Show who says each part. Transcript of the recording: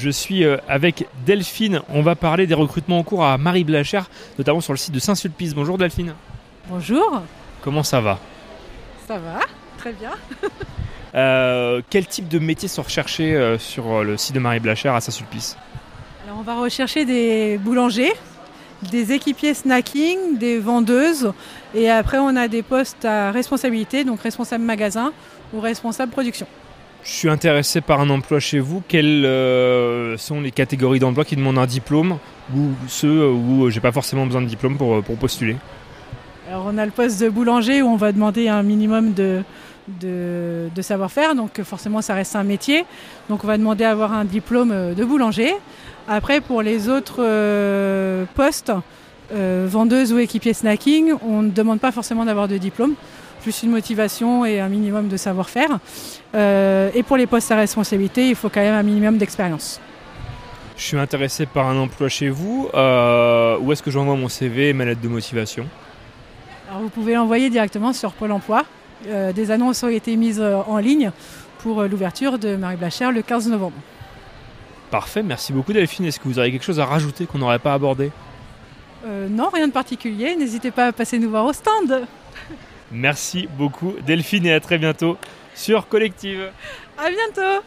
Speaker 1: Je suis euh, avec Delphine. On va parler des recrutements en cours à Marie Blachère, notamment sur le site de Saint-Sulpice. Bonjour Delphine.
Speaker 2: Bonjour.
Speaker 1: Comment ça va?
Speaker 2: Ça va, très bien.
Speaker 1: Euh, quel type de métiers sont recherchés euh, sur le site de Marie Blachère à Saint-Sulpice?
Speaker 2: Alors on va rechercher des boulangers, des équipiers snacking, des vendeuses et après on a des postes à responsabilité, donc responsable magasin ou responsable production.
Speaker 1: Je suis intéressé par un emploi chez vous. Quelles euh, sont les catégories d'emploi qui demandent un diplôme ou ceux où j'ai pas forcément besoin de diplôme pour, pour postuler?
Speaker 2: Alors on a le poste de boulanger où on va demander un minimum de, savoir-faire, donc forcément ça reste un métier. Donc on va demander à avoir un diplôme de boulanger. Après pour les autres euh, postes, euh, vendeuse ou équipier snacking, on ne demande pas forcément d'avoir de diplôme juste une motivation et un minimum de savoir-faire. Euh, et pour les postes à responsabilité, il faut quand même un minimum d'expérience.
Speaker 1: Je suis intéressé par un emploi chez vous. Euh, où est-ce que j'envoie mon CV et ma lettre de motivation?
Speaker 2: Alors Vous pouvez l'envoyer directement sur Pôle emploi. Euh, des annonces ont été mises en ligne pour l'ouverture de Marie Blachère le 15 novembre.
Speaker 1: Parfait, merci beaucoup Delphine. Est-ce que vous avez quelque chose à rajouter qu'on n'aurait pas abordé?
Speaker 2: Euh, Non, rien de particulier. N'hésitez pas à passer nous voir au stand.
Speaker 1: Merci beaucoup Delphine et à très bientôt sur Collective.
Speaker 2: À bientôt